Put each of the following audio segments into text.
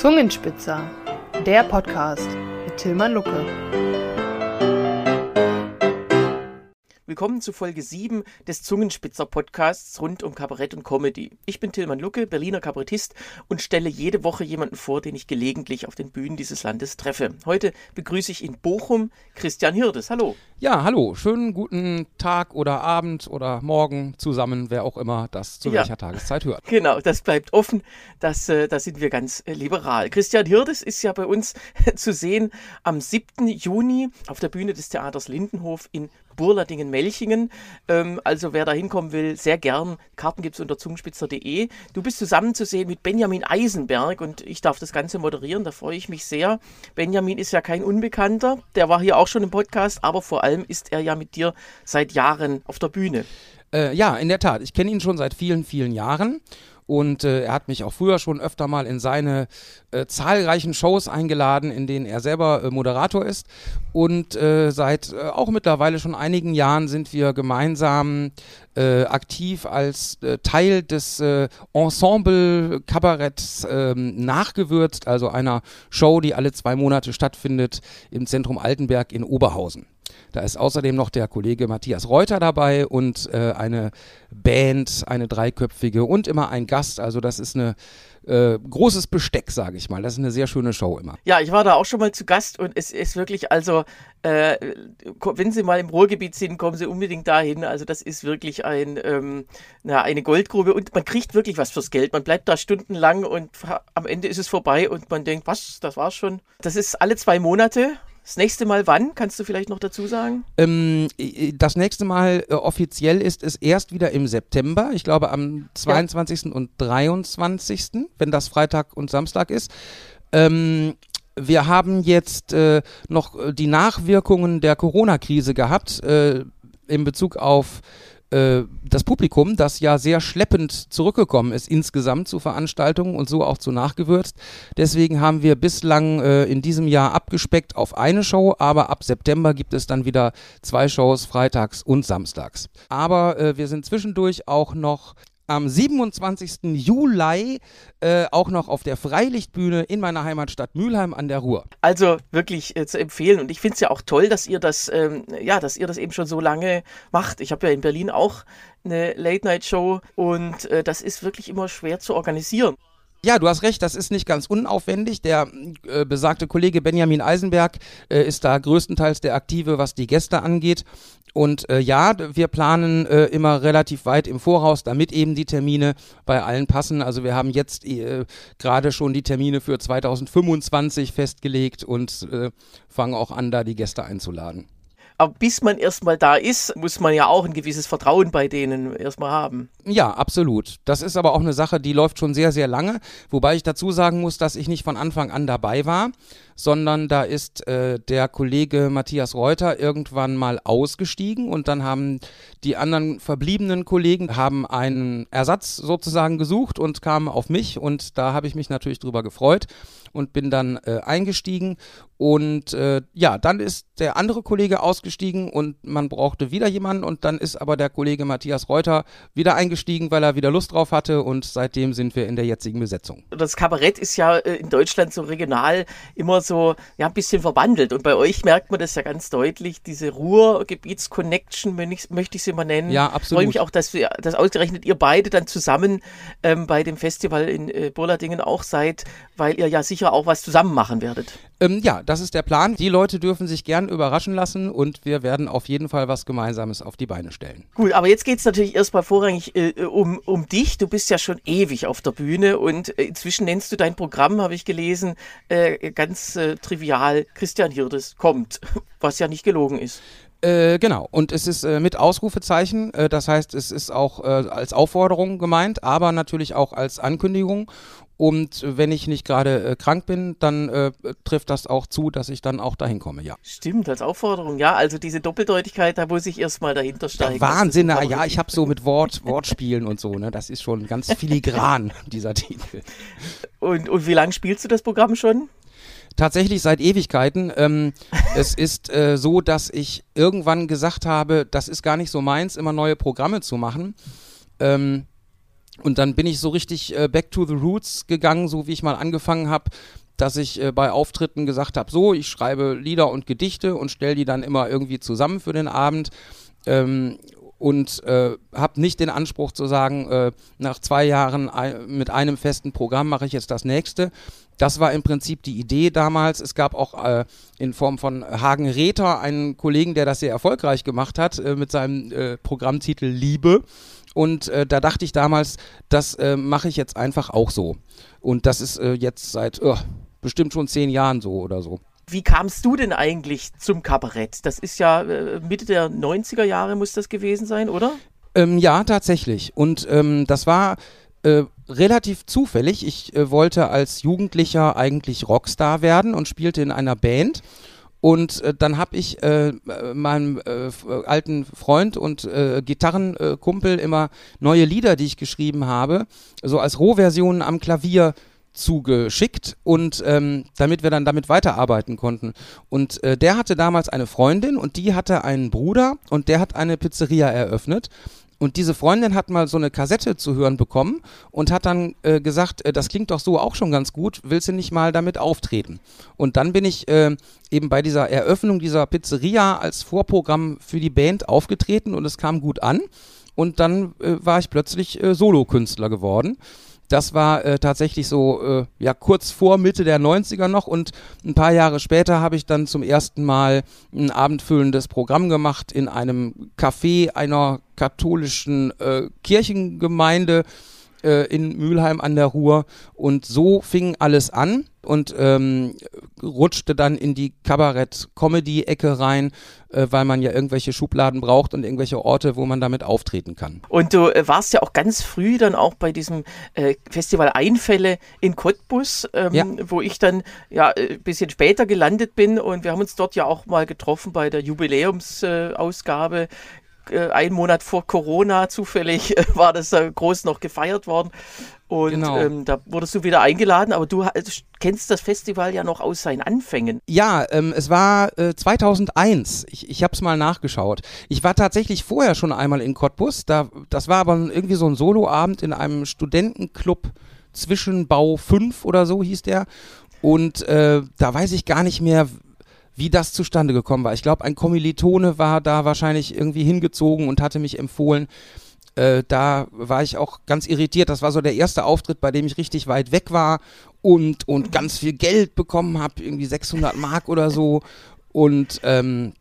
Zungenspitzer, der Podcast mit Tilman Lucke. Willkommen zu Folge 7 des Zungenspitzer Podcasts rund um Kabarett und Comedy. Ich bin Tilman Lucke, Berliner Kabarettist und stelle jede Woche jemanden vor, den ich gelegentlich auf den Bühnen dieses Landes treffe. Heute begrüße ich in Bochum Christian Hirdes. Hallo. Ja, hallo. Schönen guten Tag oder Abend oder Morgen zusammen, wer auch immer das zu Ja. welcher Tageszeit hört. Genau, das bleibt offen. Das, äh, da sind wir ganz äh, liberal. Christian Hirdes ist ja bei uns zu sehen am 7. Juni auf der Bühne des Theaters Lindenhof in Burladingen-Melchingen. Ähm, also wer da hinkommen will, sehr gern. Karten gibt's unter zungenspitzer.de. Du bist zusammen zu sehen mit Benjamin Eisenberg und ich darf das Ganze moderieren. Da freue ich mich sehr. Benjamin ist ja kein Unbekannter. Der war hier auch schon im Podcast, aber vor allem ist er ja mit dir seit Jahren auf der Bühne. Äh, ja, in der Tat. Ich kenne ihn schon seit vielen, vielen Jahren. Und äh, er hat mich auch früher schon öfter mal in seine äh, zahlreichen Shows eingeladen, in denen er selber äh, Moderator ist. Und äh, seit äh, auch mittlerweile schon einigen Jahren sind wir gemeinsam äh, aktiv als Teil des äh, Ensemble Kabaretts ähm, nachgewürzt, also einer Show, die alle zwei Monate stattfindet im Zentrum Altenberg in Oberhausen. Da ist außerdem noch der Kollege Matthias Reuter dabei und äh, eine Band, eine dreiköpfige und immer ein Gast. Also das ist eine äh, großes Besteck, sage ich mal. Das ist eine sehr schöne Show immer. Ja, ich war da auch schon mal zu Gast und es ist wirklich, also, äh, wenn Sie mal im Ruhrgebiet sind, kommen Sie unbedingt dahin. Also, das ist wirklich ein, ähm, na, eine Goldgrube und man kriegt wirklich was fürs Geld. Man bleibt da stundenlang und am Ende ist es vorbei und man denkt, was, das war's schon. Das ist alle zwei Monate. Das nächste Mal wann? Kannst du vielleicht noch dazu sagen? Ähm, das nächste Mal äh, offiziell ist es erst wieder im September. Ich glaube am 22. und 23., wenn das Freitag und Samstag ist. Ähm, wir haben jetzt äh, noch äh, die Nachwirkungen der Corona-Krise gehabt äh, in Bezug auf äh, das Publikum, das ja sehr schleppend zurückgekommen ist insgesamt zu Veranstaltungen und so auch zu nachgewürzt. Deswegen haben wir bislang äh, in diesem Jahr abgespeckt auf eine Show, aber ab September gibt es dann wieder zwei Shows, freitags und samstags. Aber äh, wir sind zwischendurch auch noch am 27. Juli äh, auch noch auf der Freilichtbühne in meiner Heimatstadt Mülheim an der Ruhr. Also wirklich äh, zu empfehlen. Und ich finde es ja auch toll, dass ihr das, ähm, ja, dass ihr das eben schon so lange macht. Ich habe ja in Berlin auch eine Late-Night-Show und äh, das ist wirklich immer schwer zu organisieren. Ja, du hast recht, das ist nicht ganz unaufwendig. Der äh, besagte Kollege Benjamin Eisenberg äh, ist da größtenteils der Aktive, was die Gäste angeht. Und äh, ja, wir planen äh, immer relativ weit im Voraus, damit eben die Termine bei allen passen. Also wir haben jetzt äh, gerade schon die Termine für 2025 festgelegt und äh, fangen auch an, da die Gäste einzuladen. Aber bis man erstmal da ist, muss man ja auch ein gewisses Vertrauen bei denen erstmal haben. Ja, absolut. Das ist aber auch eine Sache, die läuft schon sehr, sehr lange. Wobei ich dazu sagen muss, dass ich nicht von Anfang an dabei war, sondern da ist äh, der Kollege Matthias Reuter irgendwann mal ausgestiegen und dann haben die anderen verbliebenen Kollegen haben einen Ersatz sozusagen gesucht und kamen auf mich und da habe ich mich natürlich drüber gefreut und bin dann äh, eingestiegen und äh, ja, dann ist der andere Kollege ausgestiegen und man brauchte wieder jemanden und dann ist aber der Kollege Matthias Reuter wieder eingestiegen, weil er wieder Lust drauf hatte und seitdem sind wir in der jetzigen Besetzung. Das Kabarett ist ja äh, in Deutschland so regional immer so ja, ein bisschen verwandelt. Und bei euch merkt man das ja ganz deutlich, diese Ruhrgebietsconnection, ich- möchte ich sie mal nennen. Ja, Ich absolut. freue mich auch, dass, wir, dass ausgerechnet ihr beide dann zusammen ähm, bei dem Festival in äh, Burladingen auch seid, weil ihr ja sicher auch was zusammen machen werdet. Ähm, ja, das ist der Plan. Die Leute dürfen sich gern überraschen lassen und wir werden auf jeden Fall was Gemeinsames auf die Beine stellen. Gut, aber jetzt geht's natürlich erstmal vorrangig äh, um, um dich. Du bist ja schon ewig auf der Bühne und äh, inzwischen nennst du dein Programm, habe ich gelesen, äh, ganz äh, trivial, Christian Hirdes kommt, was ja nicht gelogen ist. Äh, genau, und es ist äh, mit Ausrufezeichen, äh, das heißt, es ist auch äh, als Aufforderung gemeint, aber natürlich auch als Ankündigung. Und wenn ich nicht gerade äh, krank bin, dann äh, trifft das auch zu, dass ich dann auch dahin komme, ja. Stimmt, als Aufforderung, ja. Also diese Doppeldeutigkeit, da muss ich erstmal dahinter steigen. Wahnsinn, ja, ich habe so mit Wort, Wortspielen und so, ne? Das ist schon ganz filigran, dieser Titel. Und, und wie lange spielst du das Programm schon? Tatsächlich seit Ewigkeiten. Ähm, es ist äh, so, dass ich irgendwann gesagt habe, das ist gar nicht so meins, immer neue Programme zu machen. Ähm, Und dann bin ich so richtig äh, back to the roots gegangen, so wie ich mal angefangen habe, dass ich äh, bei Auftritten gesagt habe, so, ich schreibe Lieder und Gedichte und stelle die dann immer irgendwie zusammen für den Abend. Ähm, und äh, habe nicht den Anspruch zu sagen, äh, nach zwei Jahren ein, mit einem festen Programm mache ich jetzt das nächste. Das war im Prinzip die Idee damals. Es gab auch äh, in Form von Hagen Rether einen Kollegen, der das sehr erfolgreich gemacht hat äh, mit seinem äh, Programmtitel Liebe. Und äh, da dachte ich damals, das äh, mache ich jetzt einfach auch so. Und das ist äh, jetzt seit oh, bestimmt schon zehn Jahren so oder so. Wie kamst du denn eigentlich zum Kabarett? Das ist ja äh, Mitte der 90er Jahre muss das gewesen sein, oder? Ähm, ja, tatsächlich. Und ähm, das war äh, relativ zufällig. Ich äh, wollte als Jugendlicher eigentlich Rockstar werden und spielte in einer Band. Und äh, dann habe ich äh, meinem äh, alten Freund und äh, Gitarrenkumpel immer neue Lieder, die ich geschrieben habe, so als Rohversionen am Klavier zugeschickt und ähm, damit wir dann damit weiterarbeiten konnten. Und äh, der hatte damals eine Freundin und die hatte einen Bruder und der hat eine Pizzeria eröffnet. Und diese Freundin hat mal so eine Kassette zu hören bekommen und hat dann äh, gesagt, äh, das klingt doch so auch schon ganz gut, willst du nicht mal damit auftreten? Und dann bin ich äh, eben bei dieser Eröffnung dieser Pizzeria als Vorprogramm für die Band aufgetreten und es kam gut an. Und dann äh, war ich plötzlich äh, Solokünstler geworden. Das war äh, tatsächlich so äh, ja kurz vor Mitte der 90er noch und ein paar Jahre später habe ich dann zum ersten Mal ein abendfüllendes Programm gemacht in einem Café einer katholischen äh, Kirchengemeinde äh, in Mülheim an der Ruhr und so fing alles an und ähm, rutschte dann in die Kabarett-Comedy-Ecke rein, äh, weil man ja irgendwelche Schubladen braucht und irgendwelche Orte, wo man damit auftreten kann. Und du äh, warst ja auch ganz früh dann auch bei diesem äh, Festival Einfälle in Cottbus, ähm, ja. wo ich dann ja ein äh, bisschen später gelandet bin und wir haben uns dort ja auch mal getroffen bei der Jubiläumsausgabe äh, einen Monat vor Corona zufällig äh, war das äh, groß noch gefeiert worden. Und genau. ähm, da wurdest du wieder eingeladen, aber du kennst das Festival ja noch aus seinen Anfängen. Ja, ähm, es war äh, 2001. Ich, ich habe es mal nachgeschaut. Ich war tatsächlich vorher schon einmal in Cottbus. Da, das war aber irgendwie so ein Soloabend in einem Studentenclub Zwischenbau 5 oder so hieß der. Und äh, da weiß ich gar nicht mehr, wie das zustande gekommen war. Ich glaube, ein Kommilitone war da wahrscheinlich irgendwie hingezogen und hatte mich empfohlen. Äh, da war ich auch ganz irritiert. Das war so der erste Auftritt, bei dem ich richtig weit weg war und, und ganz viel Geld bekommen habe, irgendwie 600 Mark oder so. Und ähm,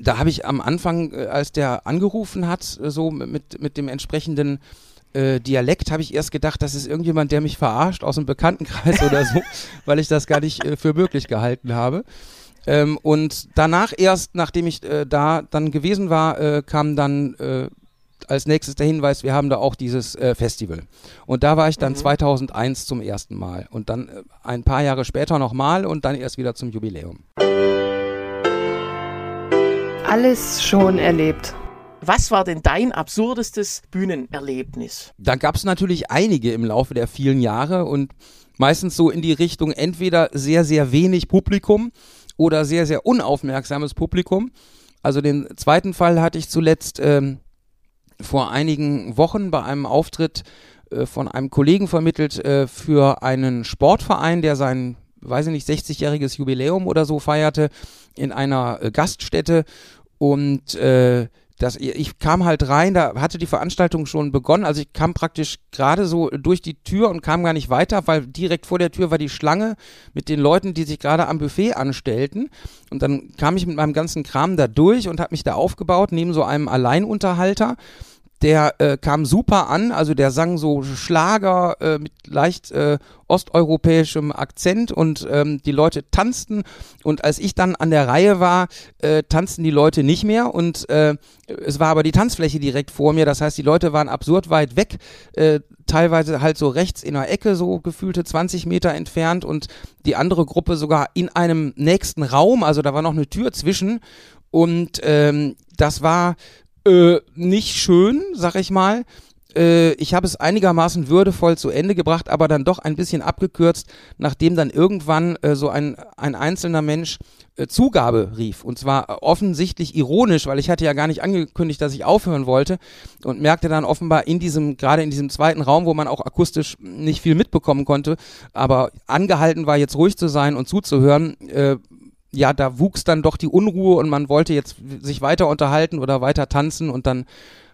da habe ich am Anfang, äh, als der angerufen hat, äh, so mit, mit dem entsprechenden äh, Dialekt, habe ich erst gedacht, das ist irgendjemand, der mich verarscht aus dem Bekanntenkreis oder so, weil ich das gar nicht äh, für möglich gehalten habe. Ähm, und danach erst, nachdem ich äh, da dann gewesen war, äh, kam dann äh, als nächstes der Hinweis, wir haben da auch dieses äh, Festival. Und da war ich dann mhm. 2001 zum ersten Mal und dann äh, ein paar Jahre später nochmal und dann erst wieder zum Jubiläum. Alles schon erlebt. Was war denn dein absurdestes Bühnenerlebnis? Da gab es natürlich einige im Laufe der vielen Jahre und meistens so in die Richtung entweder sehr, sehr wenig Publikum oder sehr, sehr unaufmerksames Publikum. Also den zweiten Fall hatte ich zuletzt ähm, vor einigen Wochen bei einem Auftritt äh, von einem Kollegen vermittelt äh, für einen Sportverein, der sein, weiß ich nicht, 60-jähriges Jubiläum oder so feierte in einer äh, Gaststätte und äh, das, ich kam halt rein, da hatte die Veranstaltung schon begonnen. Also ich kam praktisch gerade so durch die Tür und kam gar nicht weiter, weil direkt vor der Tür war die Schlange mit den Leuten, die sich gerade am Buffet anstellten. Und dann kam ich mit meinem ganzen Kram da durch und habe mich da aufgebaut, neben so einem Alleinunterhalter der äh, kam super an, also der sang so Schlager äh, mit leicht äh, osteuropäischem Akzent und ähm, die Leute tanzten. Und als ich dann an der Reihe war, äh, tanzten die Leute nicht mehr. Und äh, es war aber die Tanzfläche direkt vor mir, das heißt die Leute waren absurd weit weg, äh, teilweise halt so rechts in der Ecke, so gefühlte 20 Meter entfernt. Und die andere Gruppe sogar in einem nächsten Raum, also da war noch eine Tür zwischen. Und ähm, das war äh, nicht schön, sag ich mal. äh, ich habe es einigermaßen würdevoll zu Ende gebracht, aber dann doch ein bisschen abgekürzt, nachdem dann irgendwann äh, so ein, ein einzelner Mensch äh, Zugabe rief. Und zwar offensichtlich ironisch, weil ich hatte ja gar nicht angekündigt, dass ich aufhören wollte und merkte dann offenbar in diesem, gerade in diesem zweiten Raum, wo man auch akustisch nicht viel mitbekommen konnte, aber angehalten war, jetzt ruhig zu sein und zuzuhören, äh, ja, da wuchs dann doch die Unruhe und man wollte jetzt sich weiter unterhalten oder weiter tanzen und dann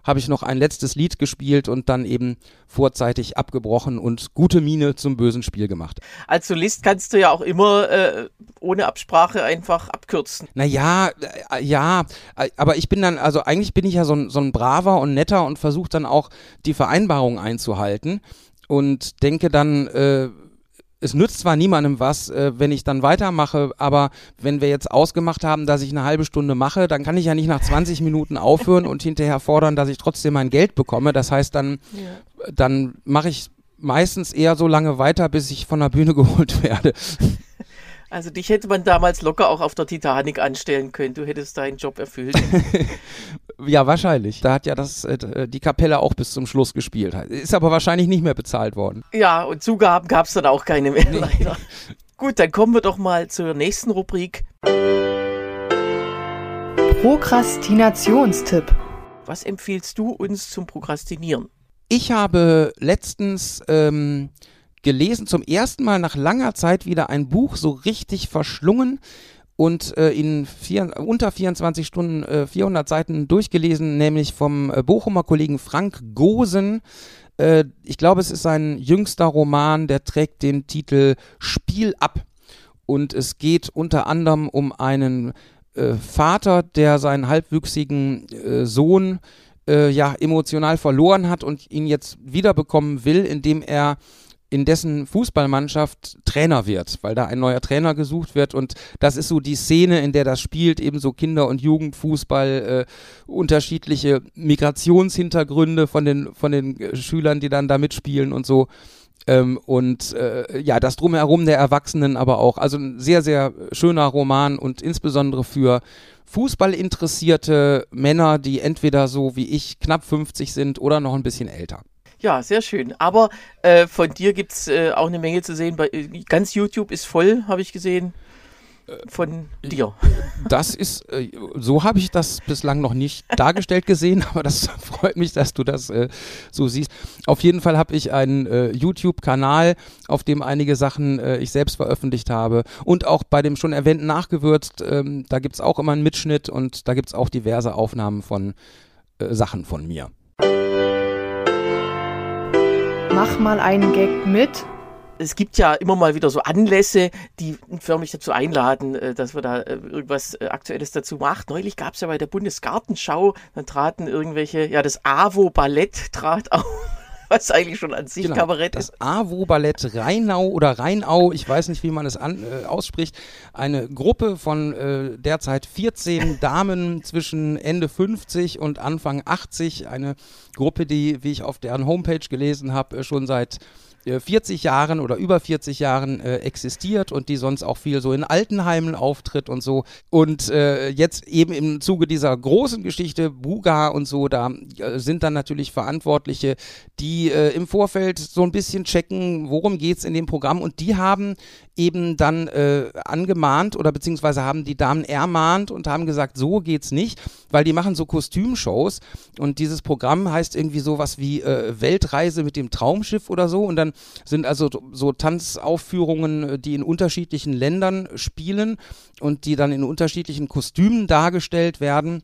habe ich noch ein letztes Lied gespielt und dann eben vorzeitig abgebrochen und gute Miene zum bösen Spiel gemacht. Als Solist kannst du ja auch immer äh, ohne Absprache einfach abkürzen. Naja, äh, ja, äh, aber ich bin dann, also eigentlich bin ich ja so ein, so ein braver und netter und versuche dann auch die Vereinbarung einzuhalten und denke dann, äh, es nützt zwar niemandem was, äh, wenn ich dann weitermache, aber wenn wir jetzt ausgemacht haben, dass ich eine halbe Stunde mache, dann kann ich ja nicht nach 20 Minuten aufhören und hinterher fordern, dass ich trotzdem mein Geld bekomme. Das heißt, dann, ja. dann mache ich meistens eher so lange weiter, bis ich von der Bühne geholt werde. Also dich hätte man damals locker auch auf der Titanic anstellen können. Du hättest deinen Job erfüllt. ja, wahrscheinlich. Da hat ja das, äh, die Kapelle auch bis zum Schluss gespielt. Ist aber wahrscheinlich nicht mehr bezahlt worden. Ja, und Zugaben gab es dann auch keine mehr, nee. leider. Gut, dann kommen wir doch mal zur nächsten Rubrik. Prokrastinationstipp. Was empfiehlst du uns zum Prokrastinieren? Ich habe letztens ähm, gelesen, zum ersten Mal nach langer Zeit wieder ein Buch so richtig verschlungen und äh, in vier, unter 24 Stunden äh, 400 Seiten durchgelesen, nämlich vom äh, Bochumer Kollegen Frank Gosen. Äh, ich glaube, es ist sein jüngster Roman, der trägt den Titel Spiel ab. Und es geht unter anderem um einen äh, Vater, der seinen halbwüchsigen äh, Sohn ja emotional verloren hat und ihn jetzt wiederbekommen will, indem er in dessen Fußballmannschaft Trainer wird, weil da ein neuer Trainer gesucht wird und das ist so die Szene, in der das spielt, eben so Kinder- und Jugendfußball, äh, unterschiedliche Migrationshintergründe von den, von den äh, Schülern, die dann da mitspielen und so. Ähm, und äh, ja, das drumherum der Erwachsenen aber auch. Also ein sehr, sehr schöner Roman und insbesondere für Fußballinteressierte Männer, die entweder so wie ich knapp 50 sind oder noch ein bisschen älter. Ja, sehr schön. Aber äh, von dir gibt es äh, auch eine Menge zu sehen. Bei, äh, ganz YouTube ist voll, habe ich gesehen. Von dir. Das ist, äh, so habe ich das bislang noch nicht dargestellt gesehen, aber das freut mich, dass du das äh, so siehst. Auf jeden Fall habe ich einen äh, YouTube-Kanal, auf dem einige Sachen ich selbst veröffentlicht habe. Und auch bei dem schon erwähnten Nachgewürzt, ähm, da gibt es auch immer einen Mitschnitt und da gibt es auch diverse Aufnahmen von Sachen von mir mach mal einen Gag mit. Es gibt ja immer mal wieder so Anlässe, die förmlich dazu einladen, äh, dass wir da äh, irgendwas äh, Aktuelles dazu machen. Neulich gab es ja bei der Bundesgartenschau, dann traten irgendwelche, ja, das AWO Ballett trat auf was eigentlich schon an sich genau, Kabarett ist. Das AWO-Ballett Rheinau oder Rheinau, ich weiß nicht, wie man es an, äh, ausspricht, eine Gruppe von äh, derzeit 14 Damen zwischen Ende 50 und Anfang 80, eine Gruppe, die, wie ich auf deren Homepage gelesen habe, äh, schon seit 40 äh, Jahren oder über 40 Jahren äh, existiert und die sonst auch viel so in Altenheimen auftritt und so. Und äh, jetzt eben im Zuge dieser großen Geschichte, Buga und so, da äh, sind dann natürlich Verantwortliche, die äh, im Vorfeld so ein bisschen checken, worum geht es in dem Programm. Und die haben eben dann äh, angemahnt oder beziehungsweise haben die Damen ermahnt und haben gesagt, so geht's nicht, weil die machen so Kostümshows. Und dieses Programm heißt irgendwie sowas wie Weltreise mit dem Traumschiff oder so. Und dann sind also so Tanzaufführungen, äh, die in unterschiedlichen Ländern spielen und die dann in unterschiedlichen Kostümen dargestellt werden.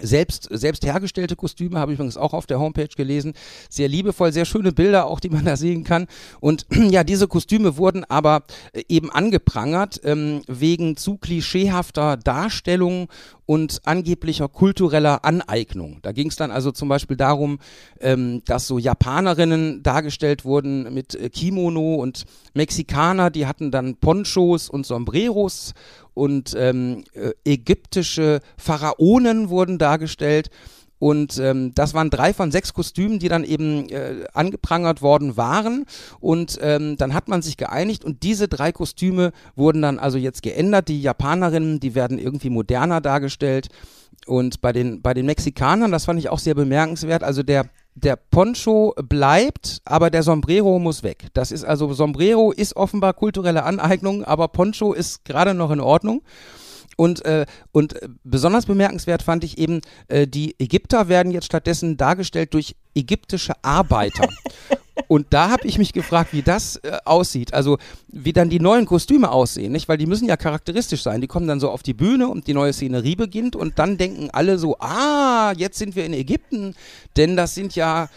Selbst, selbst hergestellte Kostüme habe ich übrigens auch auf der Homepage gelesen. Sehr liebevoll, sehr schöne Bilder auch, die man da sehen kann. Und ja, diese Kostüme wurden aber äh, eben angeprangert ähm, wegen zu klischeehafter Darstellung und angeblicher kultureller Aneignung. Da ging es dann also zum Beispiel darum, ähm, dass so Japanerinnen dargestellt wurden mit äh, Kimono und Mexikaner, die hatten dann Ponchos und Sombreros und ähm, äh, ägyptische Pharaonen wurden dargestellt. Und ähm, das waren drei von sechs Kostümen, die dann eben äh, angeprangert worden waren. Und ähm, dann hat man sich geeinigt und diese drei Kostüme wurden dann also jetzt geändert. Die Japanerinnen, die werden irgendwie moderner dargestellt. Und bei den, bei den Mexikanern, das fand ich auch sehr bemerkenswert, also der der Poncho bleibt, aber der Sombrero muss weg. Das ist also, Sombrero ist offenbar kulturelle Aneignung, aber Poncho ist gerade noch in Ordnung. Und, äh, und besonders bemerkenswert fand ich eben, äh, die Ägypter werden jetzt stattdessen dargestellt durch ägyptische Arbeiter. Und da habe ich mich gefragt, wie das äh, aussieht. Also wie dann die neuen Kostüme aussehen, nicht? Weil die müssen ja charakteristisch sein. Die kommen dann so auf die Bühne und die neue Szenerie beginnt und dann denken alle so, ah, jetzt sind wir in Ägypten, denn das sind ja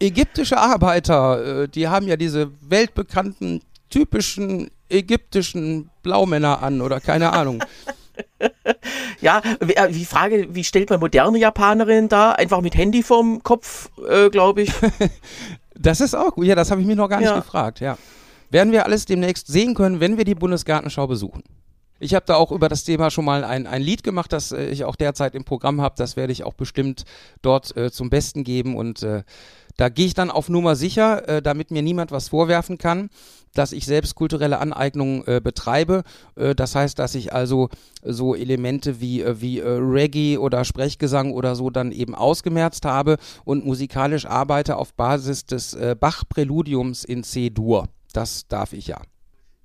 ägyptische Arbeiter. Äh, die haben ja diese weltbekannten, typischen ägyptischen Blaumänner an oder keine Ahnung. ja, wie, äh, wie Frage, wie stellt man moderne Japanerinnen da? Einfach mit Handy vorm Kopf, äh, glaube ich. das ist auch gut. Ja, das habe ich mir noch gar nicht ja. gefragt, ja. Werden wir alles demnächst sehen können, wenn wir die Bundesgartenschau besuchen. Ich habe da auch über das Thema schon mal ein, ein Lied gemacht, das äh, ich auch derzeit im Programm habe. Das werde ich auch bestimmt dort äh, zum Besten geben und äh, da gehe ich dann auf Nummer sicher, äh, damit mir niemand was vorwerfen kann dass ich selbst kulturelle Aneignung äh, betreibe. Äh, das heißt, dass ich also so Elemente wie, wie Reggae oder Sprechgesang oder so dann eben ausgemerzt habe und musikalisch arbeite auf Basis des Bach-Präludiums in C-Dur. Das darf ich ja.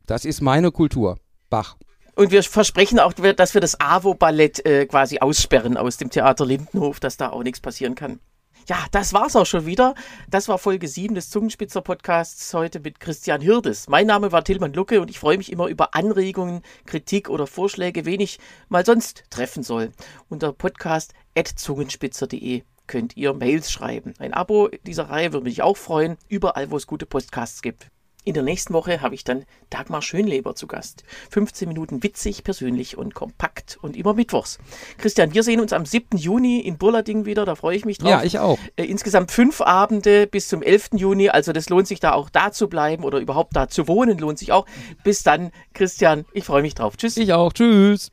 Das ist meine Kultur. Bach. Und wir versprechen auch, dass wir das AWO-Ballett äh, quasi aussperren aus dem Theater Lindenhof, dass da auch nichts passieren kann. Ja, das war's auch schon wieder. Das war Folge 7 des Zungenspitzer Podcasts heute mit Christian Hirdes. Mein Name war Tilman Lucke und ich freue mich immer über Anregungen, Kritik oder Vorschläge, wen ich mal sonst treffen soll. Unter podcast.zungenspitzer.de könnt ihr Mails schreiben. Ein Abo dieser Reihe würde mich auch freuen, überall wo es gute Podcasts gibt. In der nächsten Woche habe ich dann Dagmar Schönleber zu Gast. 15 Minuten witzig, persönlich und kompakt und immer mittwochs. Christian, wir sehen uns am 7. Juni in Burlading wieder, da freue ich mich drauf. Ja, ich auch. Äh, insgesamt fünf Abende bis zum 11. Juni, also das lohnt sich da auch da zu bleiben oder überhaupt da zu wohnen, lohnt sich auch. Bis dann, Christian, ich freue mich drauf. Tschüss. Ich auch. Tschüss.